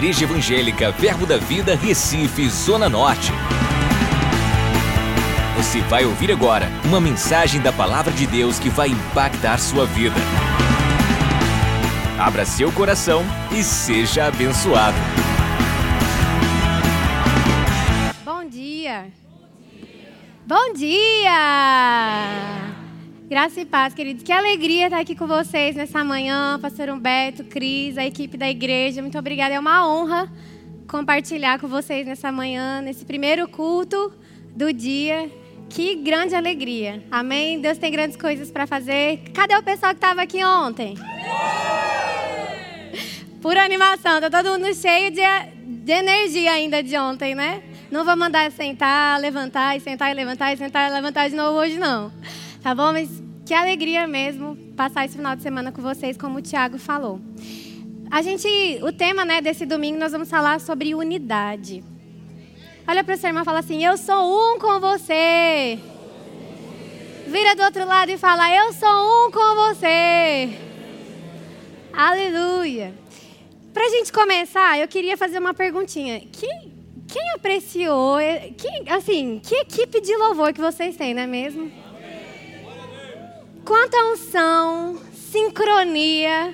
Igreja Evangélica Verbo da Vida, Recife, Zona Norte. Você vai ouvir agora uma mensagem da Palavra de Deus que vai impactar sua vida. Abra seu coração e seja abençoado. Bom dia! Bom dia! Graça e paz, queridos. Que alegria estar aqui com vocês nessa manhã. Pastor Humberto, Cris, a equipe da igreja. Muito obrigada. É uma honra compartilhar com vocês nessa manhã, nesse primeiro culto do dia. Que grande alegria. Amém? Deus tem grandes coisas para fazer. Cadê o pessoal que estava aqui ontem? Pura animação. Tá todo mundo cheio de, de energia ainda de ontem, né? Não vou mandar sentar, levantar e sentar e levantar e sentar e levantar de novo hoje, não. Tá bom? Mas que alegria mesmo passar esse final de semana com vocês, como o Tiago falou. A gente, o tema né, desse domingo, nós vamos falar sobre unidade. Olha para o seu irmão e fala assim: Eu sou um com você. Vira do outro lado e fala: Eu sou um com você. Aleluia. Para a gente começar, eu queria fazer uma perguntinha. Quem, quem apreciou, quem, assim, que equipe de louvor que vocês têm, não é mesmo? Quanta unção, sincronia,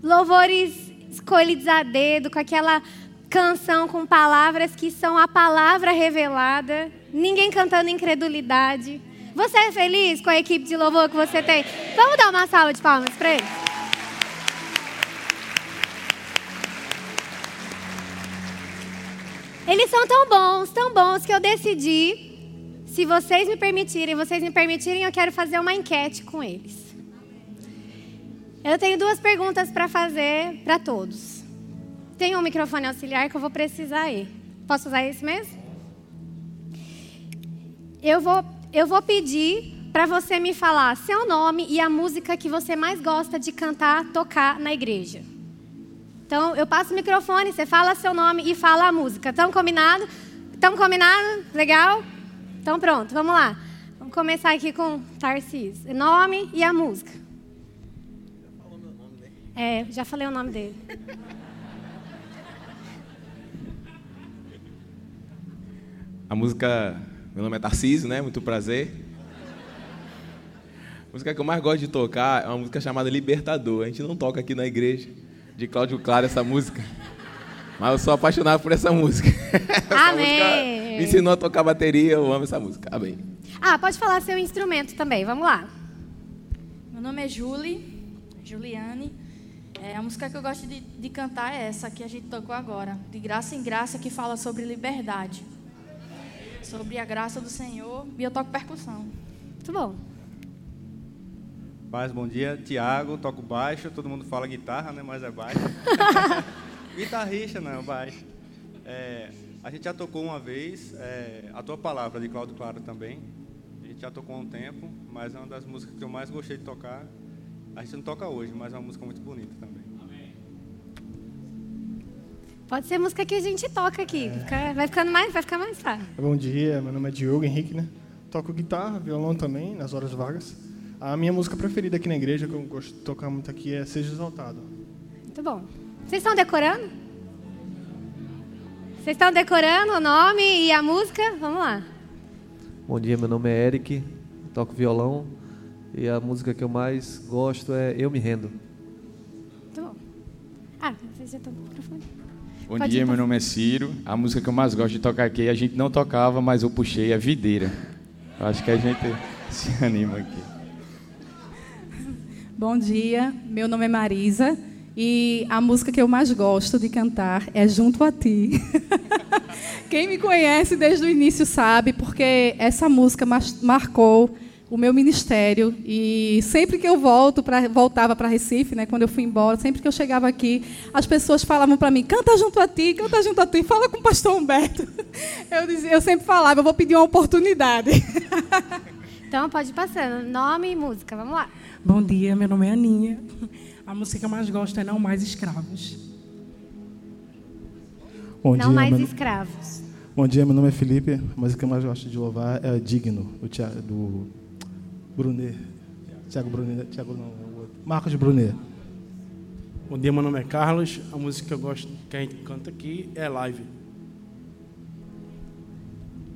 louvores escolhidos a dedo, com aquela canção com palavras que são a palavra revelada, ninguém cantando incredulidade. Você é feliz com a equipe de louvor que você tem? Vamos dar uma salva de palmas para eles? Eles são tão bons, tão bons que eu decidi se vocês me permitirem, vocês me permitirem, eu quero fazer uma enquete com eles. Eu tenho duas perguntas para fazer para todos. Tem um microfone auxiliar que eu vou precisar aí. Posso usar esse mesmo? Eu vou, eu vou pedir para você me falar seu nome e a música que você mais gosta de cantar, tocar na igreja. Então, eu passo o microfone, você fala seu nome e fala a música. Estão combinado? Estão combinado? Legal? Então pronto, vamos lá. Vamos começar aqui com Tarcísio. Nome e a música. Já falou meu nome dele? É, já falei o nome dele. A música, meu nome é Tarcísio, né? Muito prazer. A música que eu mais gosto de tocar é uma música chamada Libertador. A gente não toca aqui na igreja de Cláudio Claro essa música. Mas eu sou apaixonado por essa música. essa Amém. Música me ensinou a tocar bateria, eu amo essa música. Amém. Ah, pode falar seu instrumento também, vamos lá. Meu nome é Julie, Juliane. É, a música que eu gosto de, de cantar é essa que a gente tocou agora, de graça em graça, que fala sobre liberdade. Sobre a graça do Senhor. E eu toco percussão. Muito bom. Paz, bom dia. Tiago, toco baixo. Todo mundo fala guitarra, né? Mas é baixo. Guitarrista, não, baixo. É, a gente já tocou uma vez é, a tua palavra de Cláudio Claro também. A gente já tocou há um tempo, mas é uma das músicas que eu mais gostei de tocar. A gente não toca hoje, mas é uma música muito bonita também. Pode ser música que a gente toca aqui. É. Vai, ficando mais, vai ficar mais fácil. Bom dia, meu nome é Diogo Henrique, né? Toco guitarra, violão também, nas horas vagas. A minha música preferida aqui na igreja, que eu gosto de tocar muito aqui, é Seja Exaltado. Muito bom. Vocês estão decorando? Vocês estão decorando o nome e a música? Vamos lá. Bom dia, meu nome é Eric, toco violão e a música que eu mais gosto é Eu Me Rendo. Muito bom. Ah, vocês já estão no microfone? Bom Pode dia, ir, meu nome é Ciro. A música que eu mais gosto de tocar aqui, a gente não tocava, mas eu puxei, é Videira. Eu acho que a gente se anima aqui. Bom dia, meu nome é Marisa. E a música que eu mais gosto de cantar é Junto a Ti. Quem me conhece desde o início sabe, porque essa música marcou o meu ministério e sempre que eu volto para voltava para Recife, né, quando eu fui embora, sempre que eu chegava aqui, as pessoas falavam para mim: "Canta junto a ti, canta junto a ti, fala com o pastor Humberto". Eu dizia, eu sempre falava: "Eu vou pedir uma oportunidade". Então pode ir passando, nome e música, vamos lá. Bom dia, meu nome é Aninha. A música que eu mais gosto é Não Mais Escravos. Bom Não dia, Mais meu... Escravos. Bom dia, meu nome é Felipe. A música que eu mais gosto de louvar é Digno, do, Thiago, do Brunet. Tiago Brunet. Tiago não, é o outro. Marcos Brunet. Bom dia, meu nome é Carlos. A música que eu gosto que a gente canta aqui é live.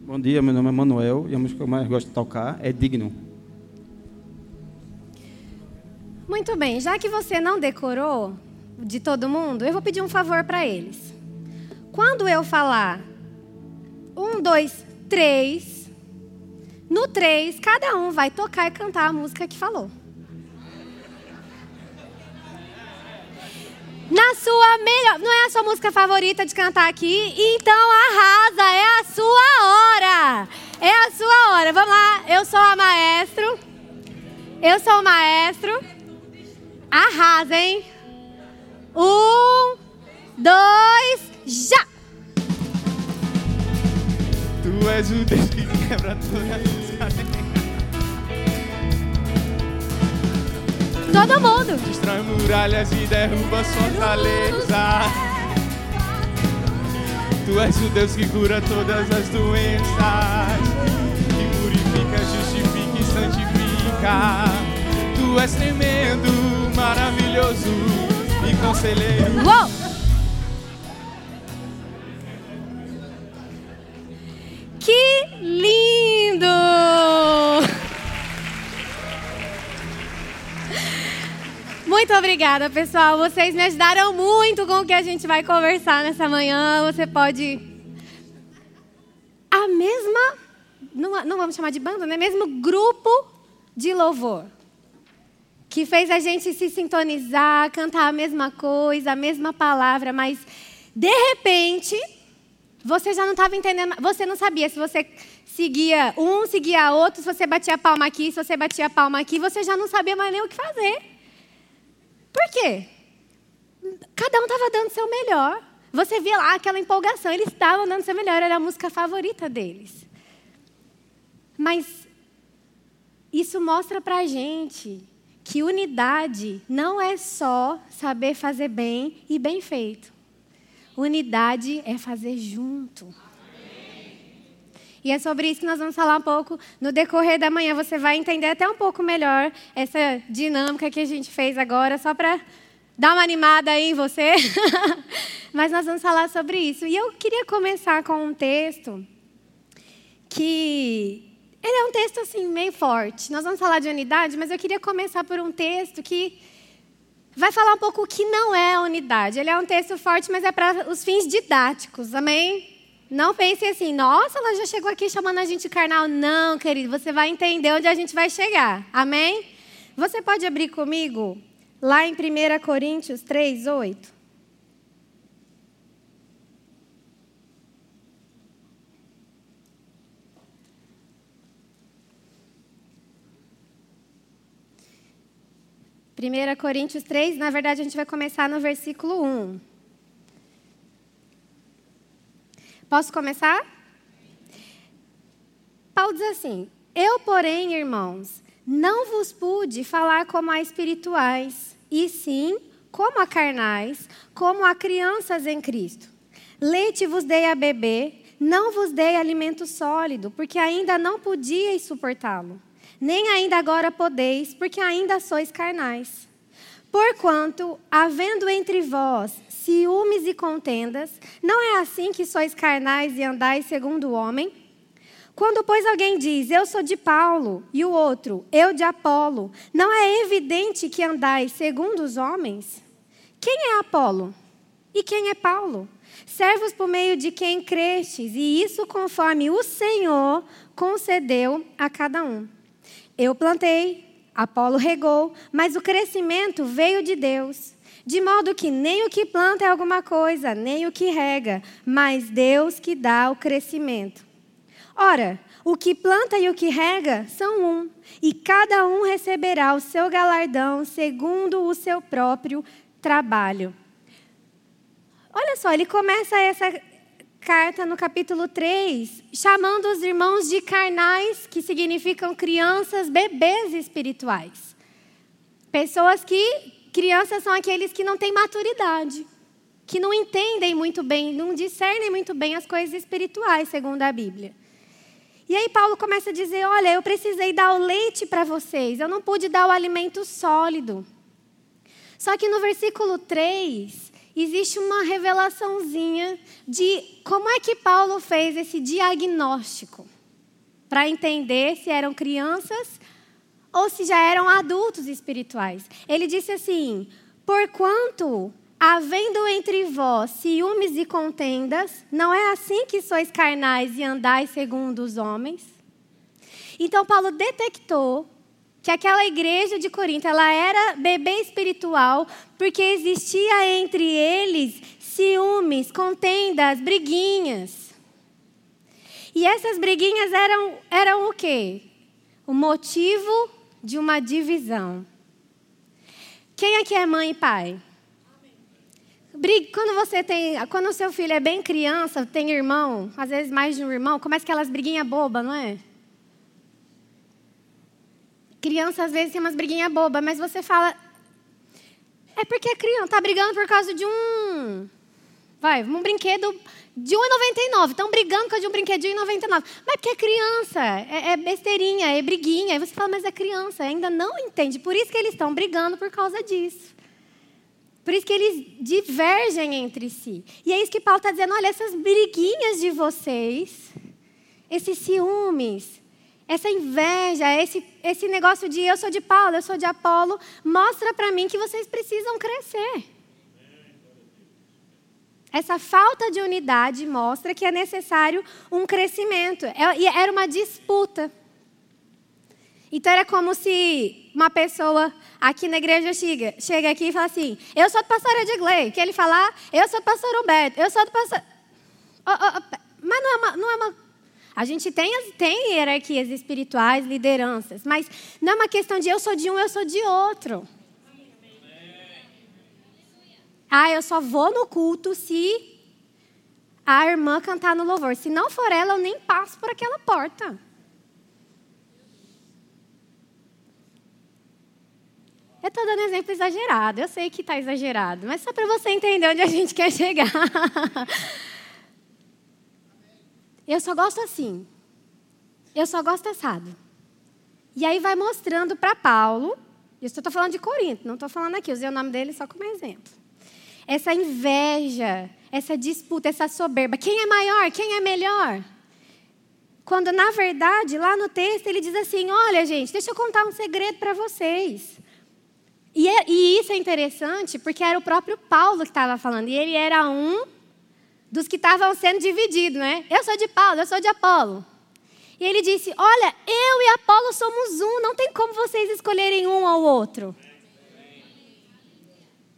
Bom dia, meu nome é Manuel e a música que eu mais gosto de tocar é Digno. Muito bem, já que você não decorou de todo mundo, eu vou pedir um favor para eles. Quando eu falar um, dois, três, no três, cada um vai tocar e cantar a música que falou. Na sua melhor. Não é a sua música favorita de cantar aqui? Então arrasa, é a sua hora. É a sua hora. Vamos lá, eu sou a maestro. Eu sou o maestro. Arrasa, hein? Um, dois, já! Tu és o Deus que quebra todas Todo mundo! Destrói muralhas e derruba as fortalezas. Tu és o Deus que cura todas as doenças. Que purifica, justifica e santifica. Tu és tremendo, maravilhoso e conselheiro. Uou! Que lindo! Muito obrigada, pessoal. Vocês me ajudaram muito com o que a gente vai conversar nessa manhã. Você pode. A mesma. Não, não vamos chamar de banda, né? Mesmo grupo de louvor. Que fez a gente se sintonizar, cantar a mesma coisa, a mesma palavra, mas de repente você já não estava entendendo, você não sabia se você seguia um, seguia outro, se você batia a palma aqui, se você batia a palma aqui, você já não sabia mais nem o que fazer. Por quê? Cada um estava dando o seu melhor. Você via lá aquela empolgação, eles estavam dando o seu melhor, era a música favorita deles. Mas isso mostra pra gente que unidade não é só saber fazer bem e bem feito. Unidade é fazer junto. E é sobre isso que nós vamos falar um pouco no decorrer da manhã. Você vai entender até um pouco melhor essa dinâmica que a gente fez agora, só para dar uma animada aí em você. Mas nós vamos falar sobre isso. E eu queria começar com um texto que ele é um texto assim meio forte. Nós vamos falar de unidade, mas eu queria começar por um texto que vai falar um pouco o que não é a unidade. Ele é um texto forte, mas é para os fins didáticos. Amém? Não pense assim, nossa, ela já chegou aqui chamando a gente carnal. Não, querido, você vai entender onde a gente vai chegar. Amém? Você pode abrir comigo lá em 1 Coríntios 3, 8? Primeira Coríntios 3, na verdade a gente vai começar no versículo 1. Posso começar? Paulo diz assim: Eu, porém, irmãos, não vos pude falar como a espirituais, e sim como a carnais, como a crianças em Cristo. Leite vos dei a beber, não vos dei alimento sólido, porque ainda não podíeis suportá-lo. Nem ainda agora podeis, porque ainda sois carnais. Porquanto, havendo entre vós ciúmes e contendas, não é assim que sois carnais e andais segundo o homem? Quando, pois, alguém diz, eu sou de Paulo, e o outro, eu de Apolo, não é evidente que andais segundo os homens? Quem é Apolo? E quem é Paulo? Servos por meio de quem crestes, e isso conforme o Senhor concedeu a cada um. Eu plantei, Apolo regou, mas o crescimento veio de Deus. De modo que nem o que planta é alguma coisa, nem o que rega, mas Deus que dá o crescimento. Ora, o que planta e o que rega são um, e cada um receberá o seu galardão segundo o seu próprio trabalho. Olha só, ele começa essa carta no capítulo 3, chamando os irmãos de carnais, que significam crianças, bebês espirituais. Pessoas que Crianças são aqueles que não têm maturidade, que não entendem muito bem, não discernem muito bem as coisas espirituais, segundo a Bíblia. E aí Paulo começa a dizer: Olha, eu precisei dar o leite para vocês, eu não pude dar o alimento sólido. Só que no versículo 3, existe uma revelaçãozinha de como é que Paulo fez esse diagnóstico para entender se eram crianças ou se já eram adultos espirituais. Ele disse assim: Porquanto, havendo entre vós ciúmes e contendas, não é assim que sois carnais e andais segundo os homens? Então, Paulo detectou que aquela igreja de Corinto ela era bebê espiritual porque existia entre eles ciúmes, contendas, briguinhas. E essas briguinhas eram, eram o quê? O motivo de uma divisão. Quem aqui é mãe e pai? Quando você tem, quando o seu filho é bem criança, tem irmão, às vezes mais de um irmão, começa aquelas briguinhas bobas, não é? Criança às vezes tem umas briguinhas bobas, mas você fala. É porque a criança está brigando por causa de um. Vai, um brinquedo de 1,99. Estão brigando por causa de um brinquedo de 1,99. Mas porque é criança, é, é besteirinha, é briguinha. Aí você fala, mas é criança, ainda não entende. Por isso que eles estão brigando por causa disso. Por isso que eles divergem entre si. E é isso que Paulo está dizendo: olha, essas briguinhas de vocês, esses ciúmes, essa inveja, esse, esse negócio de eu sou de Paulo, eu sou de Apolo, mostra para mim que vocês precisam crescer. Essa falta de unidade mostra que é necessário um crescimento. É, e era uma disputa. Então era como se uma pessoa aqui na igreja chega, chega aqui e fala assim: Eu sou do pastor Edgley. Que ele falar, eu sou do pastor Humberto, eu sou do pastor. Oh, oh, oh, mas não é uma, não é uma a gente tem, tem hierarquias espirituais, lideranças, mas não é uma questão de eu sou de um, eu sou de outro. Ah, eu só vou no culto se a irmã cantar no louvor. Se não for ela, eu nem passo por aquela porta. Eu estou dando exemplo exagerado. Eu sei que está exagerado, mas só para você entender onde a gente quer chegar. Eu só gosto assim. Eu só gosto assado. E aí vai mostrando para Paulo, eu estou falando de Corinto, não estou falando aqui, usei o nome dele só como exemplo. Essa inveja, essa disputa, essa soberba. Quem é maior? Quem é melhor? Quando, na verdade, lá no texto, ele diz assim: Olha, gente, deixa eu contar um segredo para vocês. E, é, e, isso é interessante porque era o próprio Paulo que estava falando. E ele era um dos que estavam sendo divididos, né? Eu sou de Paulo, eu sou de Apolo. E ele disse: Olha, eu e Apolo somos um, não tem como vocês escolherem um ou outro.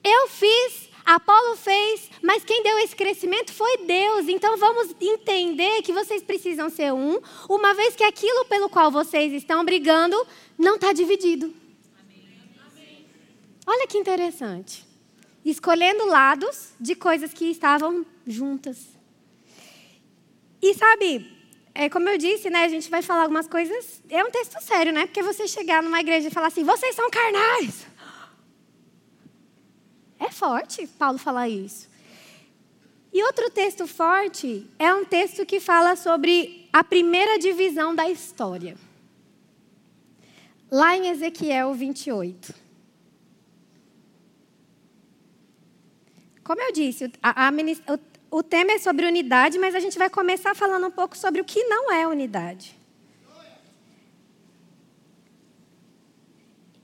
Eu fiz, Apolo fez, mas quem deu esse crescimento foi Deus. Então vamos entender que vocês precisam ser um, uma vez que aquilo pelo qual vocês estão brigando não está dividido. Olha que interessante. Escolhendo lados de coisas que estavam juntas. E sabe, é, como eu disse, né, a gente vai falar algumas coisas. É um texto sério, né? Porque você chegar numa igreja e falar assim, vocês são carnais. É forte Paulo falar isso. E outro texto forte é um texto que fala sobre a primeira divisão da história. Lá em Ezequiel 28. Como eu disse, a, a, o, tema é sobre unidade, mas a gente vai começar falando um pouco sobre o que não é unidade.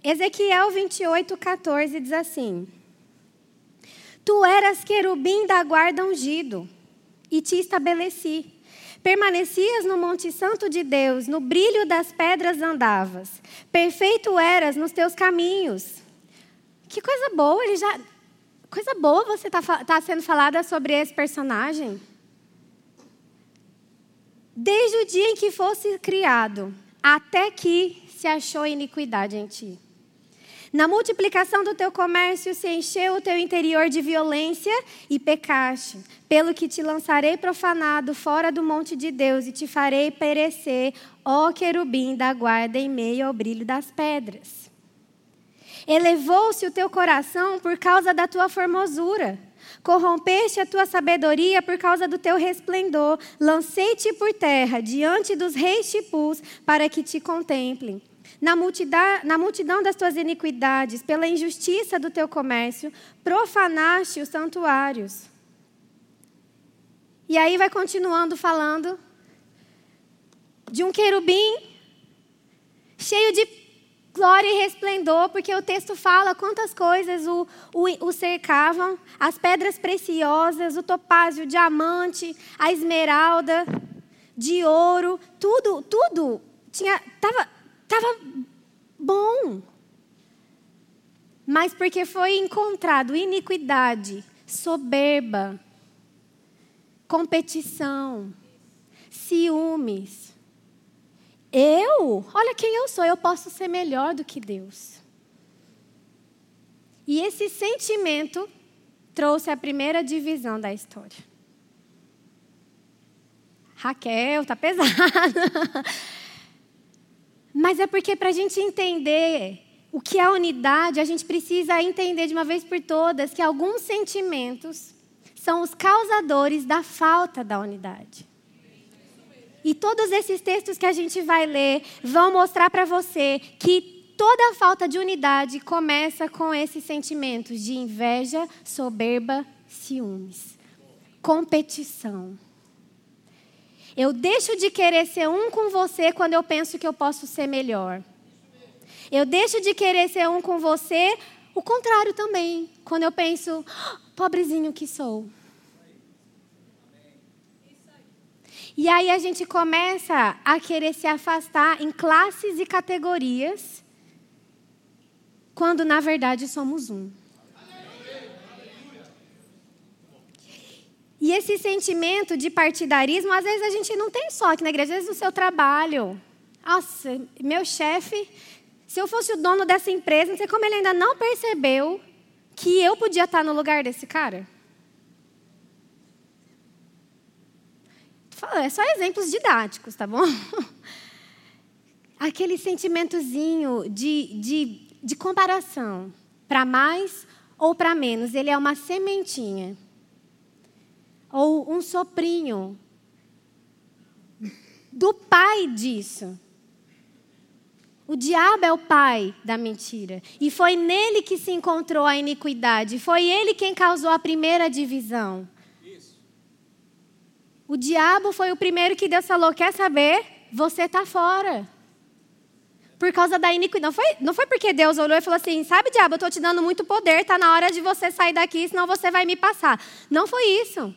Ezequiel 28, 14 diz assim: Tu eras querubim da guarda ungido, e te estabeleci. Permanecias no Monte Santo de Deus, no brilho das pedras andavas. Perfeito eras nos teus caminhos. Que coisa boa, ele já coisa boa você está tá sendo falada sobre esse personagem. Desde o dia em que fosse criado, até que se achou iniquidade em ti. Na multiplicação do teu comércio se encheu o teu interior de violência e pecaste, pelo que te lançarei profanado fora do monte de Deus e te farei perecer, ó querubim da guarda em meio ao brilho das pedras. Elevou-se o teu coração por causa da tua formosura. Corrompeste a tua sabedoria por causa do teu resplendor. Lancei-te por terra diante dos reis tipus para que te contemplem. Na multidão, na multidão das tuas iniquidades, pela injustiça do teu comércio, profanaste os santuários. E aí vai continuando falando de um querubim cheio de glória e resplendor, porque o texto fala quantas coisas o, o, o, cercavam: as pedras preciosas, o topázio, o diamante, a esmeralda, de ouro, tudo, tudo tinha, tava, tava bom. Mas porque foi encontrado iniquidade, soberba, competição, ciúmes, eu? Olha quem eu sou, eu posso ser melhor do que Deus. E esse sentimento trouxe a primeira divisão da história. Raquel, tá pesada. Mas é porque para a gente entender o que é unidade, a gente precisa entender de uma vez por todas que alguns sentimentos são os causadores da falta da unidade. E todos esses textos que a gente vai ler vão mostrar para você que toda a falta de unidade começa com esses sentimentos de inveja, soberba, ciúmes, competição. Eu deixo de querer ser um com você quando eu penso que eu posso ser melhor. Eu deixo de querer ser um com você, o contrário também, quando eu penso, ah, pobrezinho que sou. E aí a gente começa a querer se afastar em classes e categorias, quando na verdade somos um. E esse sentimento de partidarismo, às vezes a gente não tem só aqui na igreja, às vezes no seu trabalho. Nossa, meu chefe, se eu fosse o dono dessa empresa, não sei como ele ainda não percebeu que eu podia estar no lugar desse cara. É só exemplos didáticos, tá bom? Aquele sentimentozinho de, de, de comparação, para mais ou para menos, ele é uma sementinha. Ou um soprinho do pai disso. O diabo é o pai da mentira. E foi nele que se encontrou a iniquidade. Foi ele quem causou a primeira divisão. O diabo foi o primeiro que Deus falou: quer saber? Você está fora. Por causa da iniquidade. Não foi, não foi porque Deus olhou e falou assim: sabe, diabo, eu estou te dando muito poder, está na hora de você sair daqui, senão você vai me passar. Não foi isso.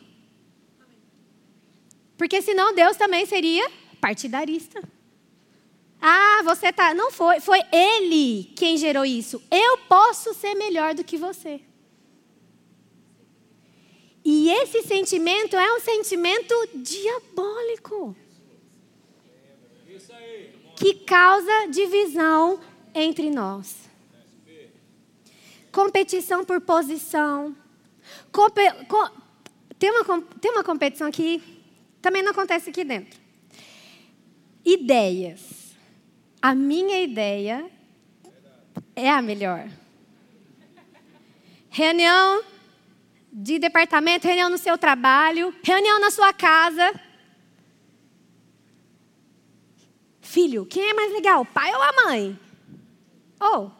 Porque senão Deus também seria partidarista. Ah, você tá. Não foi. Foi Ele quem gerou isso. Eu posso ser melhor do que você. E esse sentimento é um sentimento diabólico. Que causa divisão entre nós. Competição por posição. Compe com tem, uma, tem uma competição que também não acontece aqui dentro. Ideias. A minha ideia é a melhor. Reunião de departamento, reunião no seu trabalho, reunião na sua casa. Filho, quem é mais legal, pai ou a mãe? Ou, oh,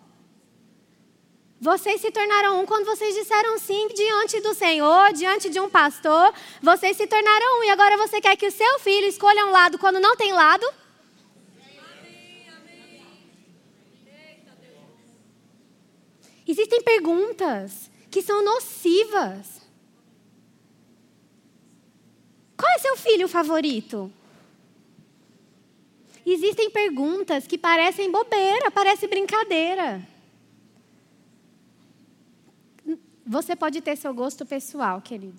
vocês se tornaram um quando vocês disseram sim diante do Senhor, diante de um pastor. Vocês se tornaram um e agora você quer que o seu filho escolha um lado quando não tem lado? Existem perguntas que são nocivas. Qual é seu filho favorito? Existem perguntas que parecem bobeira, parece brincadeira. Você pode ter seu gosto pessoal, querido.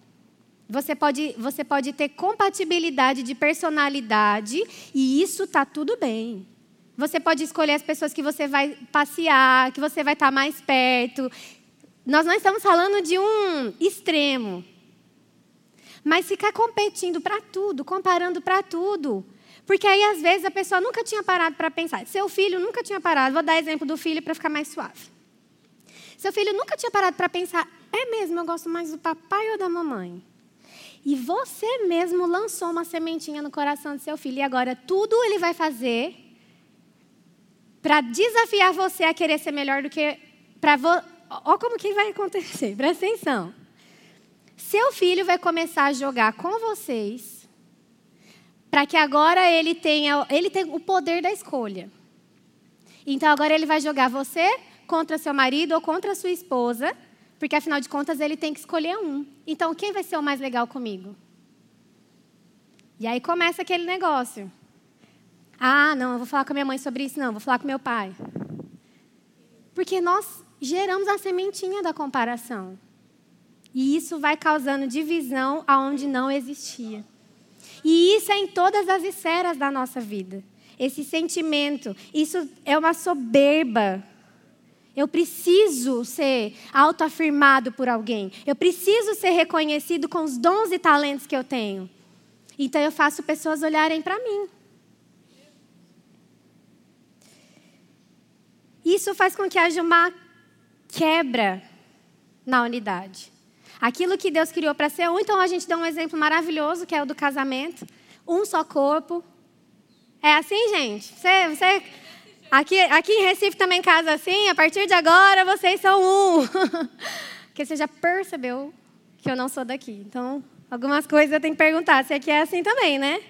Você pode, você pode ter compatibilidade de personalidade e isso está tudo bem. Você pode escolher as pessoas que você vai passear, que você vai estar tá mais perto, nós não estamos falando de um extremo. Mas ficar competindo para tudo, comparando para tudo. Porque aí, às vezes, a pessoa nunca tinha parado para pensar. Seu filho nunca tinha parado. Vou dar exemplo do filho para ficar mais suave. Seu filho nunca tinha parado para pensar: é mesmo, eu gosto mais do papai ou da mamãe? E você mesmo lançou uma sementinha no coração do seu filho. E agora tudo ele vai fazer para desafiar você a querer ser melhor do que para. Olha como que vai acontecer. Presta atenção. Seu filho vai começar a jogar com vocês para que agora ele tenha ele tem o poder da escolha. Então agora ele vai jogar você contra seu marido ou contra sua esposa, porque afinal de contas ele tem que escolher um. Então quem vai ser o mais legal comigo? E aí começa aquele negócio. Ah, não, eu vou falar com a minha mãe sobre isso, não, vou falar com meu pai. Porque nós geramos a sementinha da comparação. E isso vai causando divisão aonde não existia. E isso é em todas as esferas da nossa vida. Esse sentimento, isso é uma soberba. Eu preciso ser autoafirmado por alguém. Eu preciso ser reconhecido com os dons e talentos que eu tenho. Então eu faço pessoas olharem para mim. Isso faz com que haja uma quebra na unidade. Aquilo que Deus criou para ser um, então a gente dá um exemplo maravilhoso, que é o do casamento. Um só corpo. É assim, gente? Você, você, aqui, aqui em Recife também casa assim? A partir de agora vocês são um. Porque você já percebeu que eu não sou daqui. Então, algumas coisas eu tenho que perguntar se aqui é assim também, né?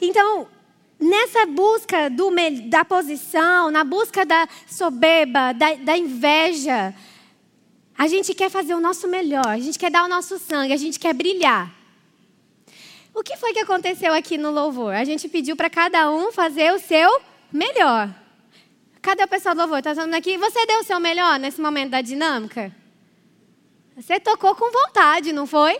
Então, nessa busca do, da posição, na busca da soberba, da, da inveja, a gente quer fazer o nosso melhor, a gente quer dar o nosso sangue, a gente quer brilhar. O que foi que aconteceu aqui no louvor? A gente pediu para cada um fazer o seu melhor. Cadê o pessoal do louvor? Está falando aqui? Você deu o seu melhor nesse momento da dinâmica? Você tocou com vontade, não foi?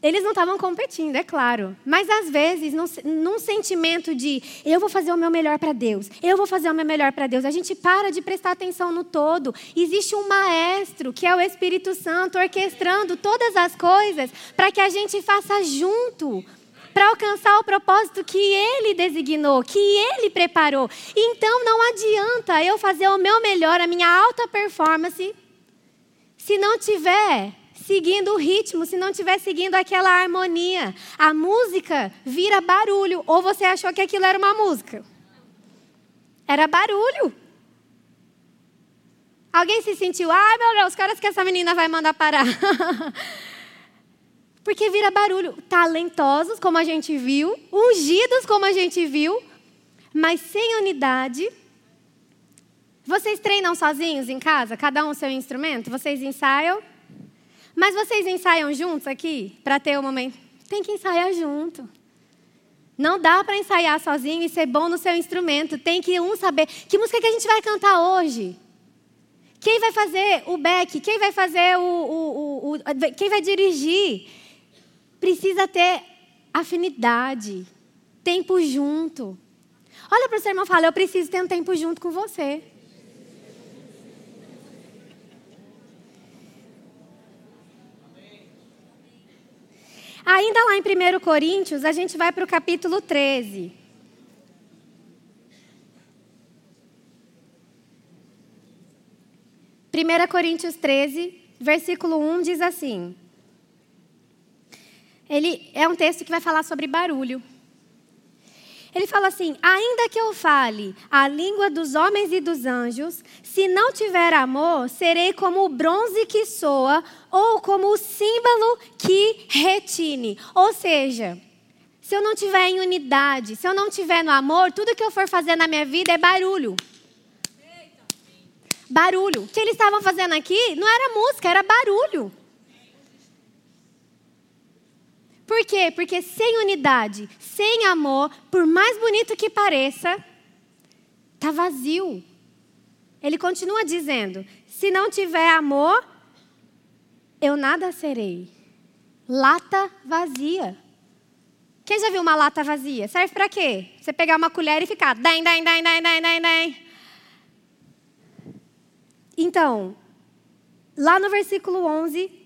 Eles não estavam competindo, é claro. Mas às vezes, num, num sentimento de eu vou fazer o meu melhor para Deus, eu vou fazer o meu melhor para Deus, a gente para de prestar atenção no todo. Existe um maestro, que é o Espírito Santo, orquestrando todas as coisas para que a gente faça junto, para alcançar o propósito que ele designou, que ele preparou. Então não adianta eu fazer o meu melhor, a minha alta performance, se não tiver seguindo o ritmo, se não estiver seguindo aquela harmonia. A música vira barulho. Ou você achou que aquilo era uma música? Era barulho. Alguém se sentiu, ai meu Deus, que horas que essa menina vai mandar parar? Porque vira barulho. Talentosos, como a gente viu, ungidos, como a gente viu, mas sem unidade. Vocês treinam sozinhos em casa, cada um seu instrumento? Vocês ensaiam? Mas vocês ensaiam juntos aqui para ter o um momento? Tem que ensaiar junto. Não dá para ensaiar sozinho e ser bom no seu instrumento. Tem que um saber que música que a gente vai cantar hoje. Quem vai fazer o back? Quem vai fazer o, o, o, o quem vai dirigir? Precisa ter afinidade, tempo junto. Olha para o seu irmão e fala: Eu preciso ter um tempo junto com você. Ainda lá em 1 Coríntios, a gente vai para o capítulo 13. Primeira Coríntios 13, versículo 1 diz assim. Ele é um texto que vai falar sobre barulho. Ele fala assim: ainda que eu fale a língua dos homens e dos anjos, se não tiver amor, serei como o bronze que soa ou como o símbolo que retine. Ou seja, se eu não tiver em unidade, se eu não tiver no amor, tudo que eu for fazer na minha vida é barulho. Barulho. O que eles estavam fazendo aqui não era música, era barulho. Por quê? Porque sem unidade, sem amor, por mais bonito que pareça, está vazio. Ele continua dizendo: se não tiver amor, eu nada serei. Lata vazia. Quem já viu uma lata vazia? Serve para quê? Você pegar uma colher e ficar. Então, lá no versículo 11,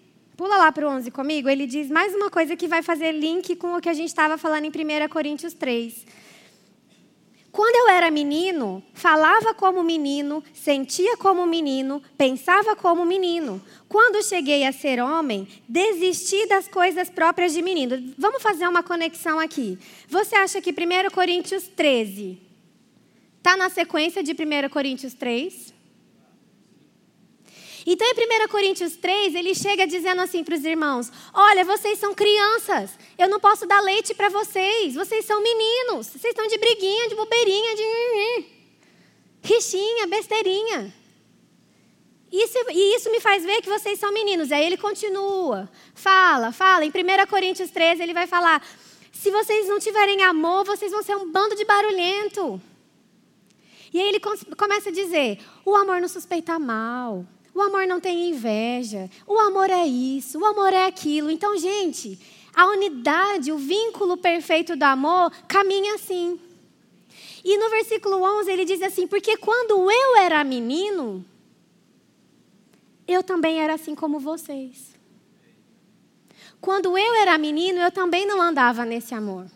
Pula lá para o 11 comigo. Ele diz mais uma coisa que vai fazer link com o que a gente estava falando em 1 Coríntios 3. Quando eu era menino, falava como menino, sentia como menino, pensava como menino. Quando cheguei a ser homem, desisti das coisas próprias de menino. Vamos fazer uma conexão aqui. Você acha que 1 Coríntios 13 está na sequência de 1 Coríntios 3? Então, em 1 Coríntios 3, ele chega dizendo assim para os irmãos: Olha, vocês são crianças, eu não posso dar leite para vocês, vocês são meninos, vocês estão de briguinha, de bobeirinha, de. rixinha, besteirinha. Isso, e isso me faz ver que vocês são meninos. Aí ele continua, fala, fala. Em 1 Coríntios 13, ele vai falar: Se vocês não tiverem amor, vocês vão ser um bando de barulhento. E aí ele começa a dizer: O amor não suspeita mal. O amor não tem inveja. O amor é isso. O amor é aquilo. Então, gente, a unidade, o vínculo perfeito do amor caminha assim. E no versículo 11 ele diz assim: Porque quando eu era menino, eu também era assim como vocês. Quando eu era menino, eu também não andava nesse amor.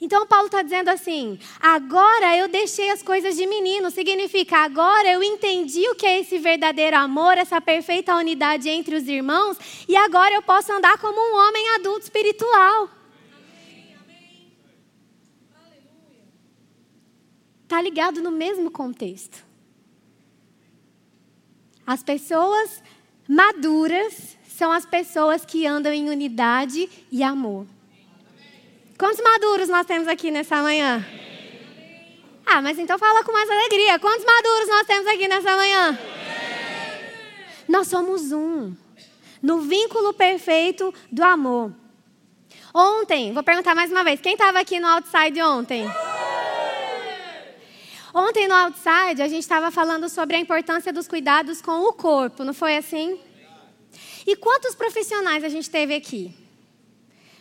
Então Paulo está dizendo assim: agora eu deixei as coisas de menino, significa agora eu entendi o que é esse verdadeiro amor, essa perfeita unidade entre os irmãos, e agora eu posso andar como um homem adulto espiritual. Está ligado no mesmo contexto. As pessoas maduras são as pessoas que andam em unidade e amor. Quantos maduros nós temos aqui nessa manhã? Ah, mas então fala com mais alegria. Quantos maduros nós temos aqui nessa manhã? Nós somos um. No vínculo perfeito do amor. Ontem, vou perguntar mais uma vez: quem estava aqui no outside ontem? Ontem no outside a gente estava falando sobre a importância dos cuidados com o corpo, não foi assim? E quantos profissionais a gente teve aqui?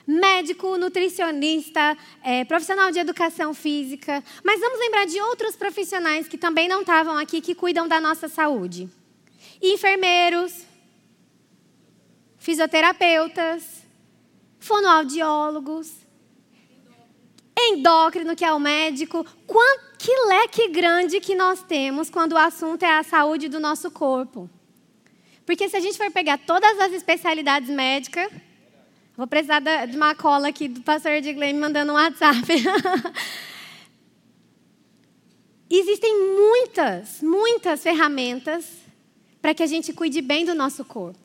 Médico, nutricionista, é, profissional de educação física. Mas vamos lembrar de outros profissionais que também não estavam aqui, que cuidam da nossa saúde: enfermeiros, fisioterapeutas, fonoaudiólogos, endócrino, que é o médico. Quanto, que leque grande que nós temos quando o assunto é a saúde do nosso corpo. Porque se a gente for pegar todas as especialidades médicas, Vou precisar de uma cola aqui do pastor Edgley me mandando um WhatsApp. Existem muitas, muitas ferramentas para que a gente cuide bem do nosso corpo.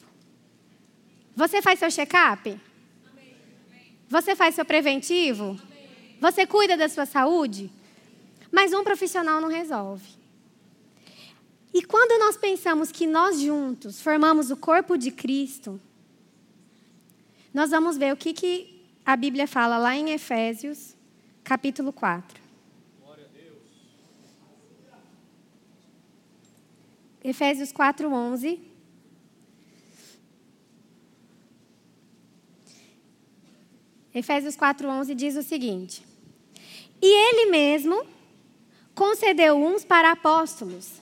Você faz seu check-up? Você faz seu preventivo? Você cuida da sua saúde? Mas um profissional não resolve. E quando nós pensamos que nós juntos formamos o corpo de Cristo, nós vamos ver o que, que a Bíblia fala lá em Efésios, capítulo 4. Efésios 4, 11. Efésios 4, 11 diz o seguinte: E ele mesmo concedeu uns para apóstolos,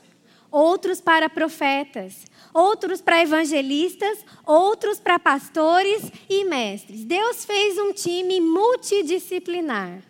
outros para profetas, outros para evangelistas, outros para pastores e mestres. Deus fez um time multidisciplinar.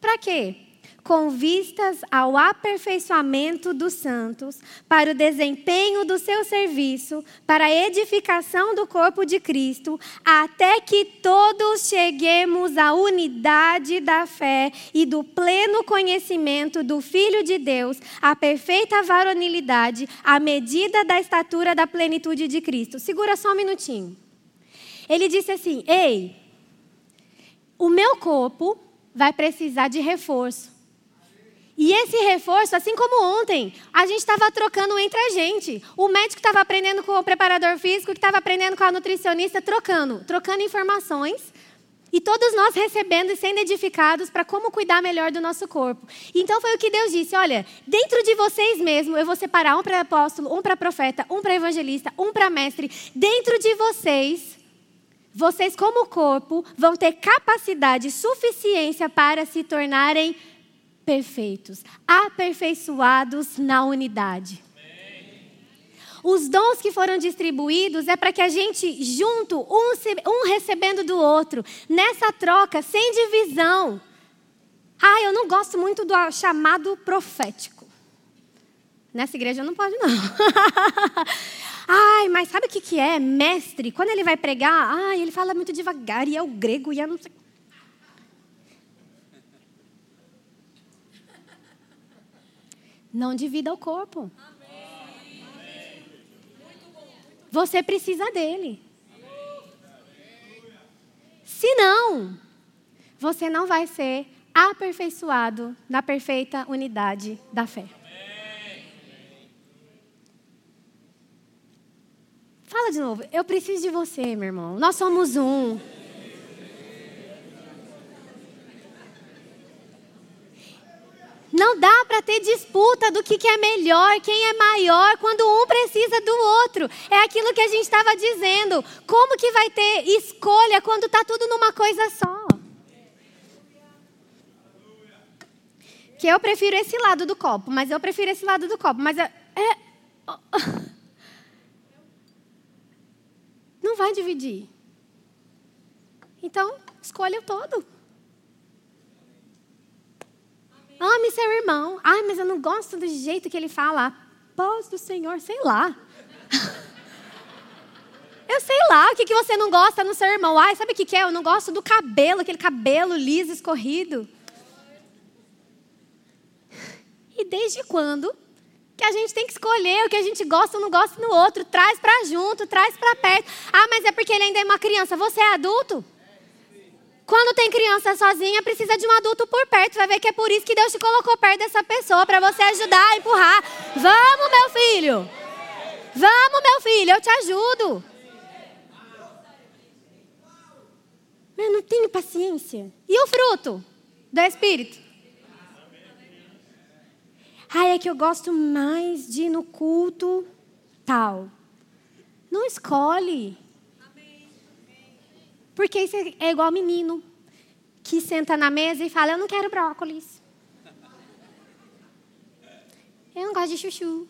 Para quê? Com vistas ao aperfeiçoamento dos santos, para o desempenho do seu serviço, para a edificação do corpo de Cristo, até que todos cheguemos à unidade da fé e do pleno conhecimento do Filho de Deus, à perfeita varonilidade, à medida da estatura da plenitude de Cristo. Segura só um minutinho. Ele disse assim: Ei, o meu corpo vai precisar de reforço. E esse reforço, assim como ontem, a gente estava trocando entre a gente. O médico estava aprendendo com o preparador físico, que estava aprendendo com a nutricionista, trocando, trocando informações. E todos nós recebendo e sendo edificados para como cuidar melhor do nosso corpo. Então foi o que Deus disse: olha, dentro de vocês mesmos, eu vou separar um para apóstolo, um para profeta, um para evangelista, um para mestre. Dentro de vocês, vocês, como corpo, vão ter capacidade, suficiência para se tornarem perfeitos, aperfeiçoados na unidade. Os dons que foram distribuídos é para que a gente, junto, um, um recebendo do outro, nessa troca, sem divisão, Ah, eu não gosto muito do chamado profético. Nessa igreja não pode, não. ai, mas sabe o que, é? Mestre, quando ele vai pregar, ai, ele fala muito devagar, e é o grego, e é não sei. Não divida o corpo. Você precisa dele. Se não, você não vai ser aperfeiçoado na perfeita unidade da fé. Fala de novo. Eu preciso de você, meu irmão. Nós somos um. Não dá para ter disputa do que, que é melhor, quem é maior, quando um precisa do outro. É aquilo que a gente estava dizendo. Como que vai ter escolha quando está tudo numa coisa só? Que eu prefiro esse lado do copo, mas eu prefiro esse lado do copo. Mas é. não vai dividir. Então, escolha o todo. Ame seu irmão. Ai, mas eu não gosto do jeito que ele fala. Paz do Senhor, sei lá. Eu sei lá o que, que você não gosta no seu irmão. Ai, sabe o que, que é? Eu não gosto do cabelo, aquele cabelo liso, escorrido. E desde quando que a gente tem que escolher o que a gente gosta ou não gosta no outro? Traz para junto, traz para perto. Ah, mas é porque ele ainda é uma criança. Você é adulto? Quando tem criança sozinha, precisa de um adulto por perto. Vai ver que é por isso que Deus te colocou perto dessa pessoa, para você ajudar empurrar. Vamos, meu filho. Vamos, meu filho, eu te ajudo. Eu não tenho paciência. E o fruto do Espírito? Ah, é que eu gosto mais de ir no culto tal. Não escolhe. Porque isso é igual menino que senta na mesa e fala: Eu não quero brócolis. Eu não gosto de chuchu.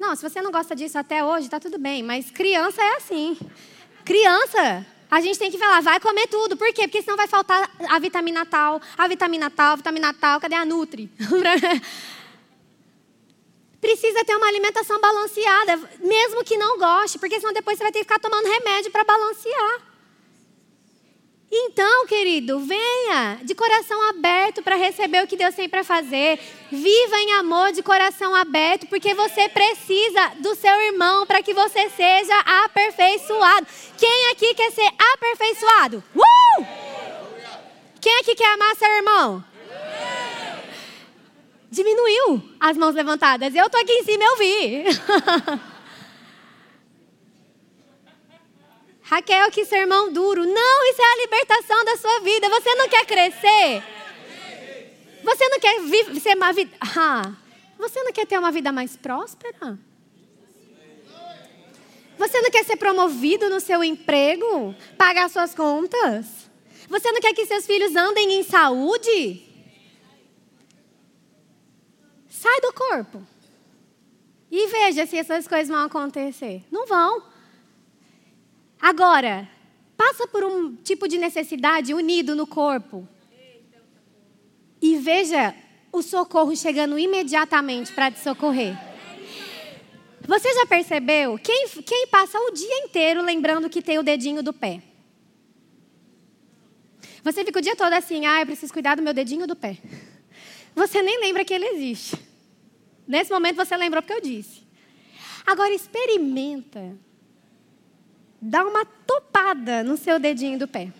Não, se você não gosta disso até hoje, tá tudo bem. Mas criança é assim. Criança, a gente tem que falar, vai comer tudo. Por quê? Porque senão vai faltar a vitamina tal, a vitamina tal, a vitamina tal. Cadê a Nutri? precisa ter uma alimentação balanceada, mesmo que não goste, porque senão depois você vai ter que ficar tomando remédio para balancear. Então, querido, venha de coração aberto para receber o que Deus tem para fazer. Viva em amor de coração aberto, porque você precisa do seu irmão para que você seja aperfeiçoado. Quem aqui quer ser aperfeiçoado? Uh! Quem aqui quer amar seu irmão? Diminuiu as mãos levantadas. Eu estou aqui em cima, eu vi. Raquel, que sermão duro. Não, isso é a libertação da sua vida. Você não quer crescer? Você não quer ser uma vida. Ah, você não quer ter uma vida mais próspera? Você não quer ser promovido no seu emprego? Pagar suas contas? Você não quer que seus filhos andem em saúde? Sai do corpo. E veja se essas coisas vão acontecer. Não vão. Agora, passa por um tipo de necessidade unido no corpo. E veja o socorro chegando imediatamente para te socorrer. Você já percebeu? Quem, quem passa o dia inteiro lembrando que tem o dedinho do pé? Você fica o dia todo assim, ah, eu preciso cuidar do meu dedinho do pé. Você nem lembra que ele existe. Nesse momento você lembrou porque eu disse. Agora experimenta. Dá uma topada no seu dedinho do pé.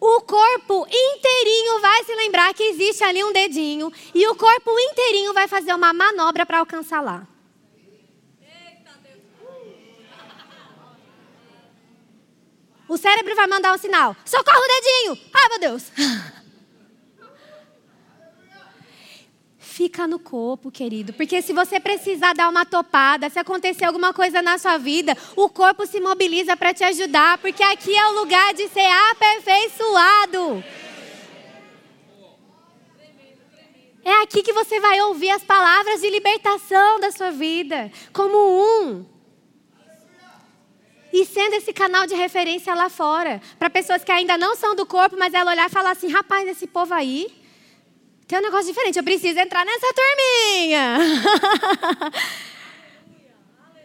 O corpo inteirinho vai se lembrar que existe ali um dedinho e o corpo inteirinho vai fazer uma manobra para alcançar lá. O cérebro vai mandar um sinal: socorro o dedinho! Ai, meu Deus! Fica no corpo, querido. Porque se você precisar dar uma topada, se acontecer alguma coisa na sua vida, o corpo se mobiliza para te ajudar. Porque aqui é o lugar de ser aperfeiçoado. É aqui que você vai ouvir as palavras de libertação da sua vida, como um. E sendo esse canal de referência lá fora. Para pessoas que ainda não são do corpo, mas ela olhar e falar assim: rapaz, esse povo aí tem um negócio diferente, eu preciso entrar nessa turminha.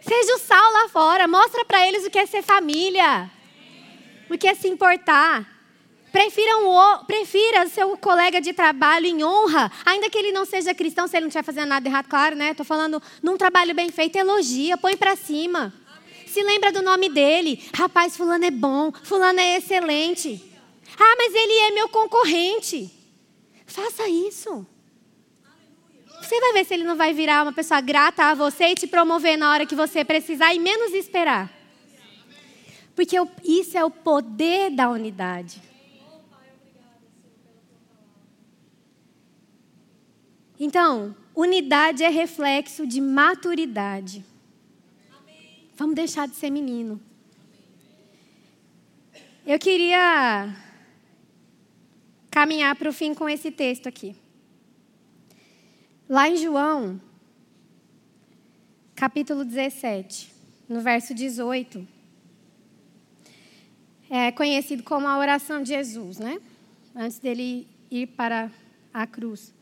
Seja o sal lá fora, mostra para eles o que é ser família, o que é se importar. Prefira, um, prefira seu colega de trabalho em honra, ainda que ele não seja cristão, se ele não estiver fazendo nada errado, claro, né? Estou falando num trabalho bem feito, elogia, põe para cima. Se lembra do nome dele. Rapaz, fulano é bom, fulano é excelente. Ah, mas ele é meu concorrente. Faça isso. Você vai ver se ele não vai virar uma pessoa grata a você e te promover na hora que você precisar e menos esperar. Porque isso é o poder da unidade. Então, unidade é reflexo de maturidade. Vamos deixar de ser menino. Eu queria caminhar para o fim com esse texto aqui. Lá em João, capítulo 17, no verso 18, é conhecido como a oração de Jesus, né? Antes dele ir para a cruz.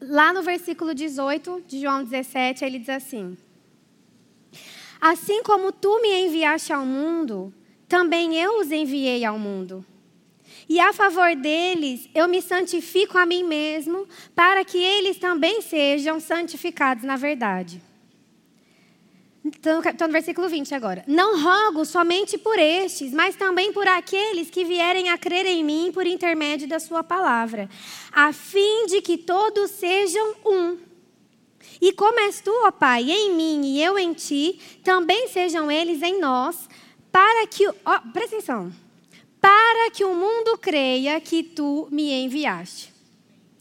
Lá no versículo 18 de João 17, ele diz assim: Assim como tu me enviaste ao mundo, também eu os enviei ao mundo. E a favor deles, eu me santifico a mim mesmo, para que eles também sejam santificados na verdade. Estou no versículo 20 agora. Não rogo somente por estes, mas também por aqueles que vierem a crer em mim por intermédio da Sua palavra, a fim de que todos sejam um. E como és tu, ó Pai, em mim e eu em ti, também sejam eles em nós, para que. Ó, presta atenção. Para que o mundo creia que tu me enviaste.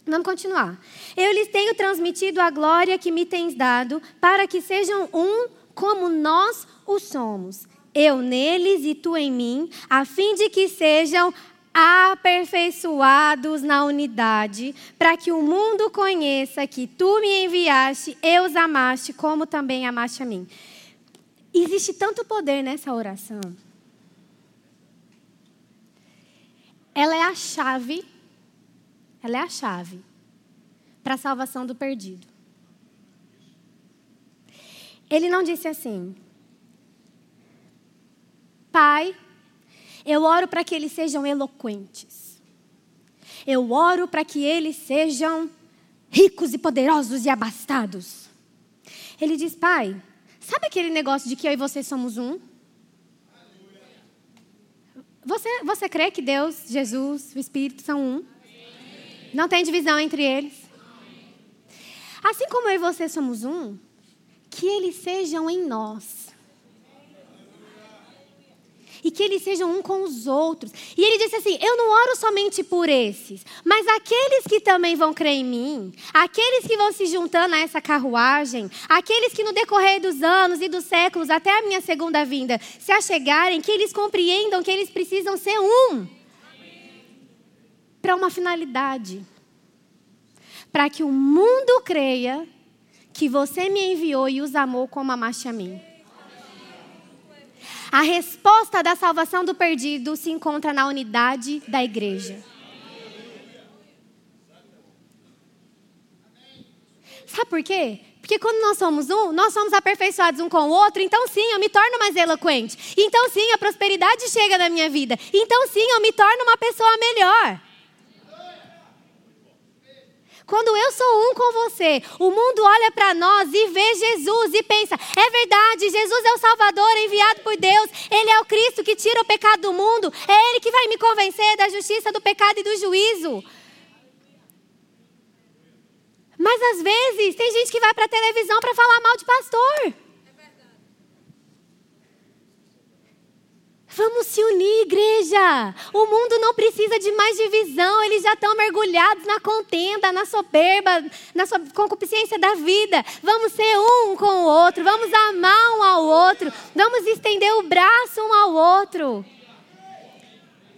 Vamos continuar. Eu lhes tenho transmitido a glória que me tens dado, para que sejam um como nós o somos. Eu neles e tu em mim, a fim de que sejam aperfeiçoados na unidade, para que o mundo conheça que tu me enviaste, eu os amaste, como também amaste a mim. Existe tanto poder nessa oração. Ela é a chave, ela é a chave para a salvação do perdido. Ele não disse assim: Pai, eu oro para que eles sejam eloquentes. Eu oro para que eles sejam ricos e poderosos e abastados. Ele diz: Pai, sabe aquele negócio de que eu e você somos um? Você, você crê que Deus, Jesus, o Espírito são um? Não tem divisão entre eles? Assim como eu e você somos um, que eles sejam em nós e que eles sejam um com os outros. E ele disse assim: Eu não oro somente por esses, mas aqueles que também vão crer em mim, aqueles que vão se juntando a essa carruagem, aqueles que no decorrer dos anos e dos séculos até a minha segunda vinda se achegarem, que eles compreendam que eles precisam ser um para uma finalidade. Para que o mundo creia que você me enviou e os amou como amaste a mim. A resposta da salvação do perdido se encontra na unidade da igreja. Sabe por quê? Porque quando nós somos um, nós somos aperfeiçoados um com o outro, então sim, eu me torno mais eloquente. Então sim, a prosperidade chega na minha vida. Então sim, eu me torno uma pessoa melhor. Quando eu sou um com você, o mundo olha para nós e vê Jesus e pensa: é verdade, Jesus é o Salvador enviado por Deus, Ele é o Cristo que tira o pecado do mundo, é Ele que vai me convencer da justiça, do pecado e do juízo. Mas às vezes tem gente que vai para a televisão para falar mal de pastor. Vamos se unir, igreja. O mundo não precisa de mais divisão. Eles já estão mergulhados na contenda, na soberba, na concupiscência da vida. Vamos ser um com o outro. Vamos amar um ao outro. Vamos estender o braço um ao outro.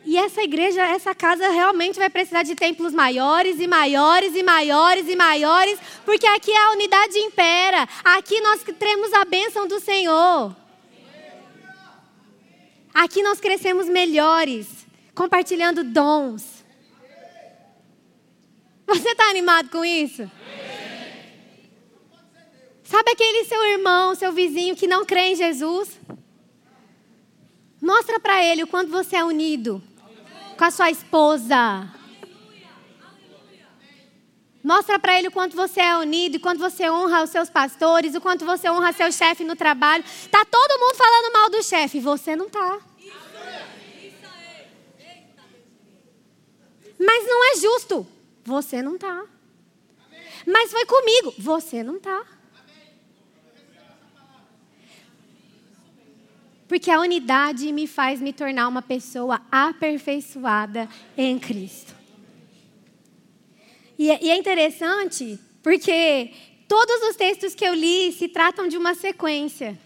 E essa igreja, essa casa realmente vai precisar de templos maiores e maiores e maiores e maiores, porque aqui a unidade impera. Aqui nós teremos a bênção do Senhor. Aqui nós crescemos melhores, compartilhando dons. Você está animado com isso? Sabe aquele seu irmão, seu vizinho que não crê em Jesus? Mostra para ele o quanto você é unido com a sua esposa. Mostra para ele o quanto você é unido, o quanto você honra os seus pastores, o quanto você honra seu chefe no trabalho. Tá todo mundo falando mal do chefe, você não tá. Mas não é justo. Você não tá. Mas foi comigo. Você não tá. Porque a unidade me faz me tornar uma pessoa aperfeiçoada em Cristo. E, é, e é interessante porque todos os textos que eu li se tratam de uma sequência.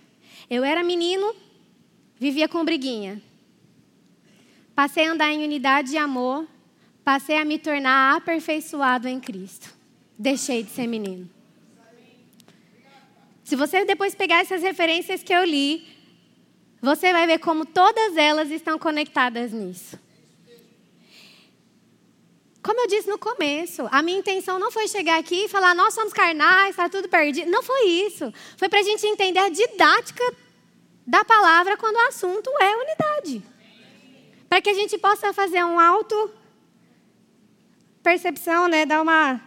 Eu era menino, vivia com briguinha. Passei a andar em unidade e amor, passei a me tornar aperfeiçoado em Cristo. Deixei de ser menino. Se você depois pegar essas referências que eu li, você vai ver como todas elas estão conectadas nisso. Como eu disse no começo, a minha intenção não foi chegar aqui e falar, nós somos carnais, está tudo perdido. Não foi isso. Foi para a gente entender a didática da palavra quando o assunto é unidade. Para que a gente possa fazer um auto percepção, né? dar uma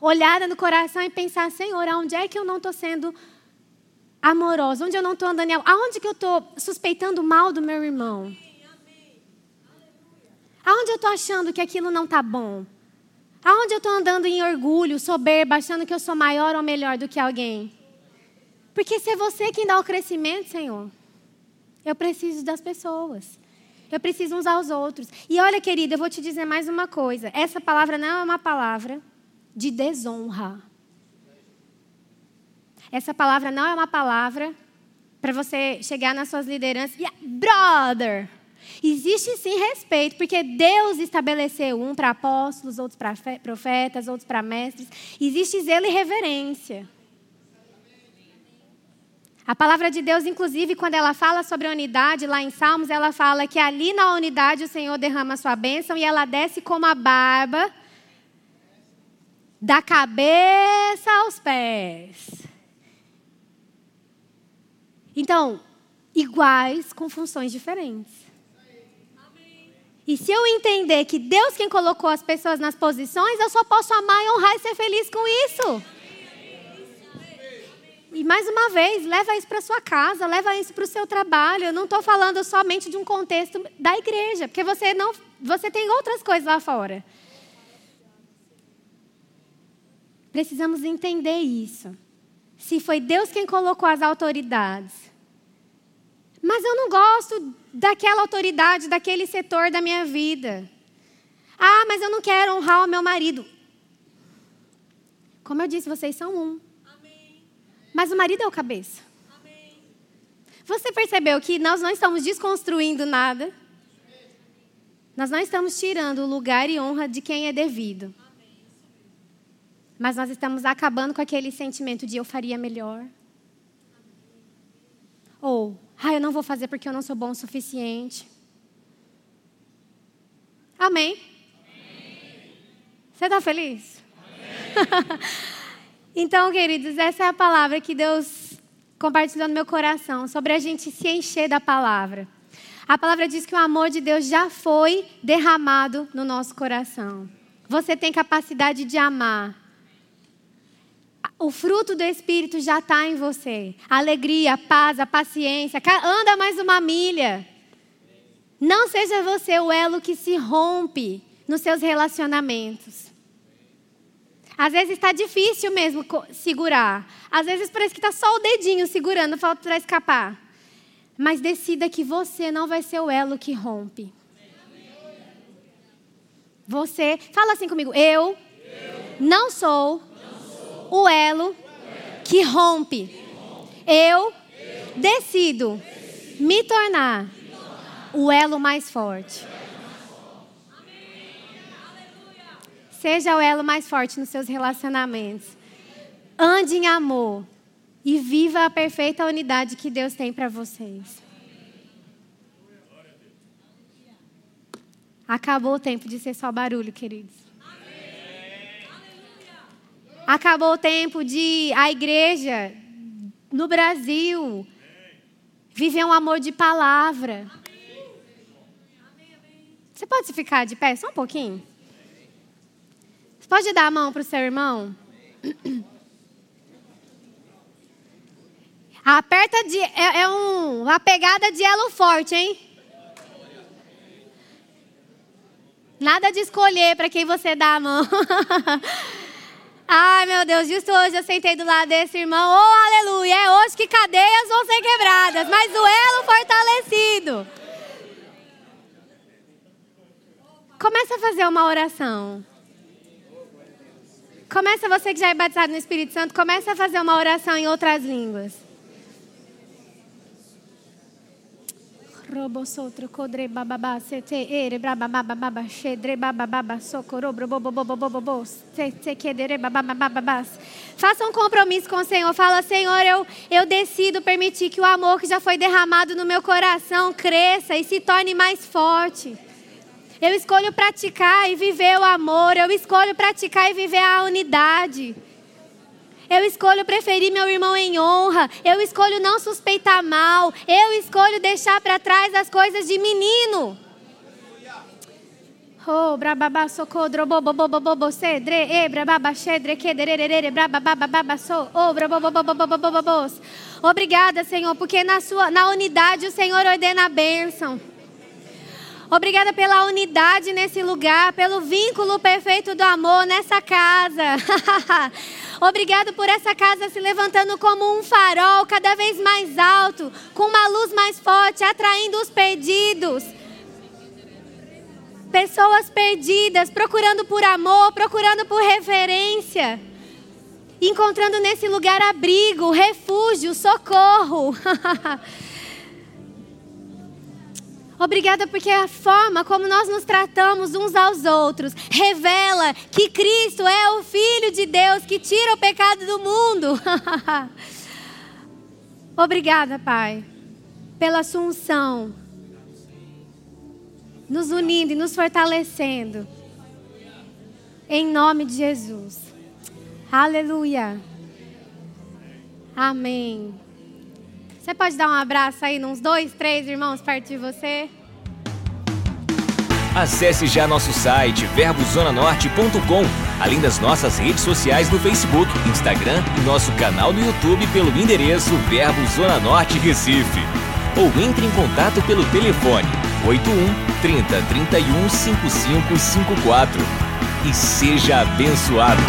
olhada no coração e pensar, Senhor, aonde é que eu não estou sendo amorosa, onde eu não estou andando, aonde que eu estou suspeitando mal do meu irmão? Aonde eu estou achando que aquilo não está bom? Aonde eu estou andando em orgulho, soberba, achando que eu sou maior ou melhor do que alguém? Porque se é você quem dá o crescimento, Senhor, eu preciso das pessoas. Eu preciso uns aos outros. E olha, querida, eu vou te dizer mais uma coisa. Essa palavra não é uma palavra de desonra. Essa palavra não é uma palavra para você chegar nas suas lideranças e, brother, existe sim respeito, porque Deus estabeleceu um para apóstolos, outros para profetas, outros para mestres. Existe zelo e reverência. A palavra de Deus, inclusive, quando ela fala sobre a unidade, lá em Salmos, ela fala que ali na unidade o Senhor derrama a sua bênção e ela desce como a barba, da cabeça aos pés. Então, iguais com funções diferentes. E se eu entender que Deus quem colocou as pessoas nas posições, eu só posso amar e honrar e ser feliz com isso. E mais uma vez, leva isso para sua casa, leva isso para o seu trabalho. Eu não estou falando somente de um contexto da igreja, porque você não, você tem outras coisas lá fora. Precisamos entender isso. Se foi Deus quem colocou as autoridades, mas eu não gosto daquela autoridade, daquele setor da minha vida. Ah, mas eu não quero honrar o meu marido. Como eu disse, vocês são um. Amém. Mas o marido é o cabeça. Amém. Você percebeu que nós não estamos desconstruindo nada? Nós não estamos tirando o lugar e honra de quem é devido. Mas nós estamos acabando com aquele sentimento de eu faria melhor. Ou ah, eu não vou fazer porque eu não sou bom o suficiente. Amém? Você está feliz? então, queridos, essa é a palavra que Deus compartilhou no meu coração sobre a gente se encher da palavra. A palavra diz que o amor de Deus já foi derramado no nosso coração. Você tem capacidade de amar. O fruto do Espírito já está em você. A alegria, a paz, a paciência. Anda mais uma milha. Não seja você o elo que se rompe nos seus relacionamentos. Às vezes está difícil mesmo segurar. Às vezes parece que está só o dedinho segurando, falta para escapar. Mas decida que você não vai ser o elo que rompe. Você, fala assim comigo, eu, eu não sou o elo que rompe. Eu decido me tornar o elo mais forte. Seja o elo mais forte nos seus relacionamentos. Ande em amor e viva a perfeita unidade que Deus tem para vocês. Acabou o tempo de ser só barulho, queridos. Acabou o tempo de a igreja no Brasil viver um amor de palavra. Você pode ficar de pé só um pouquinho? Você pode dar a mão para o seu irmão? Aperta de. É, é um, uma pegada de elo forte, hein? Nada de escolher para quem você dá a mão. Ai, meu Deus, justo hoje eu sentei do lado desse irmão. Oh, aleluia! É hoje que cadeias vão ser quebradas, mas o elo fortalecido. Começa a fazer uma oração. Começa você que já é batizado no Espírito Santo, começa a fazer uma oração em outras línguas. Robo sotro codre bababa sete ere braba baba baba shedre baba baba socorro bobo bobo bobo bobo sete kedere baba baba baba Faça um compromisso com o Senhor. Fala, Senhor, eu, eu decido permitir que o amor que já foi derramado no meu coração cresça e se torne mais forte. Eu escolho praticar e viver o amor. Eu escolho praticar e viver a unidade. Eu escolho preferir meu irmão em honra. Eu escolho não suspeitar mal. Eu escolho deixar para trás as coisas de menino. Oh, brababa socodro bobo bobo bobo cedre e brababa cedre que dererere brababa baba so oh brabo bobo bobo bobo Obrigada, Senhor, porque na sua na unidade o Senhor ordena a bênção. Obrigada pela unidade nesse lugar, pelo vínculo perfeito do amor nessa casa. Obrigado por essa casa se levantando como um farol cada vez mais alto, com uma luz mais forte, atraindo os perdidos. Pessoas perdidas, procurando por amor, procurando por referência. Encontrando nesse lugar abrigo, refúgio, socorro. Obrigada porque a forma como nós nos tratamos uns aos outros revela que Cristo é o Filho de Deus que tira o pecado do mundo. Obrigada, Pai, pela sua unção, nos unindo e nos fortalecendo. Em nome de Jesus. Aleluia. Amém. Você pode dar um abraço aí nos dois, três irmãos perto de você? Acesse já nosso site verbozonanorte.com, além das nossas redes sociais no Facebook, Instagram e nosso canal no YouTube pelo endereço Verbo Zona Norte Recife. Ou entre em contato pelo telefone 81 30 31 5554 e seja abençoado.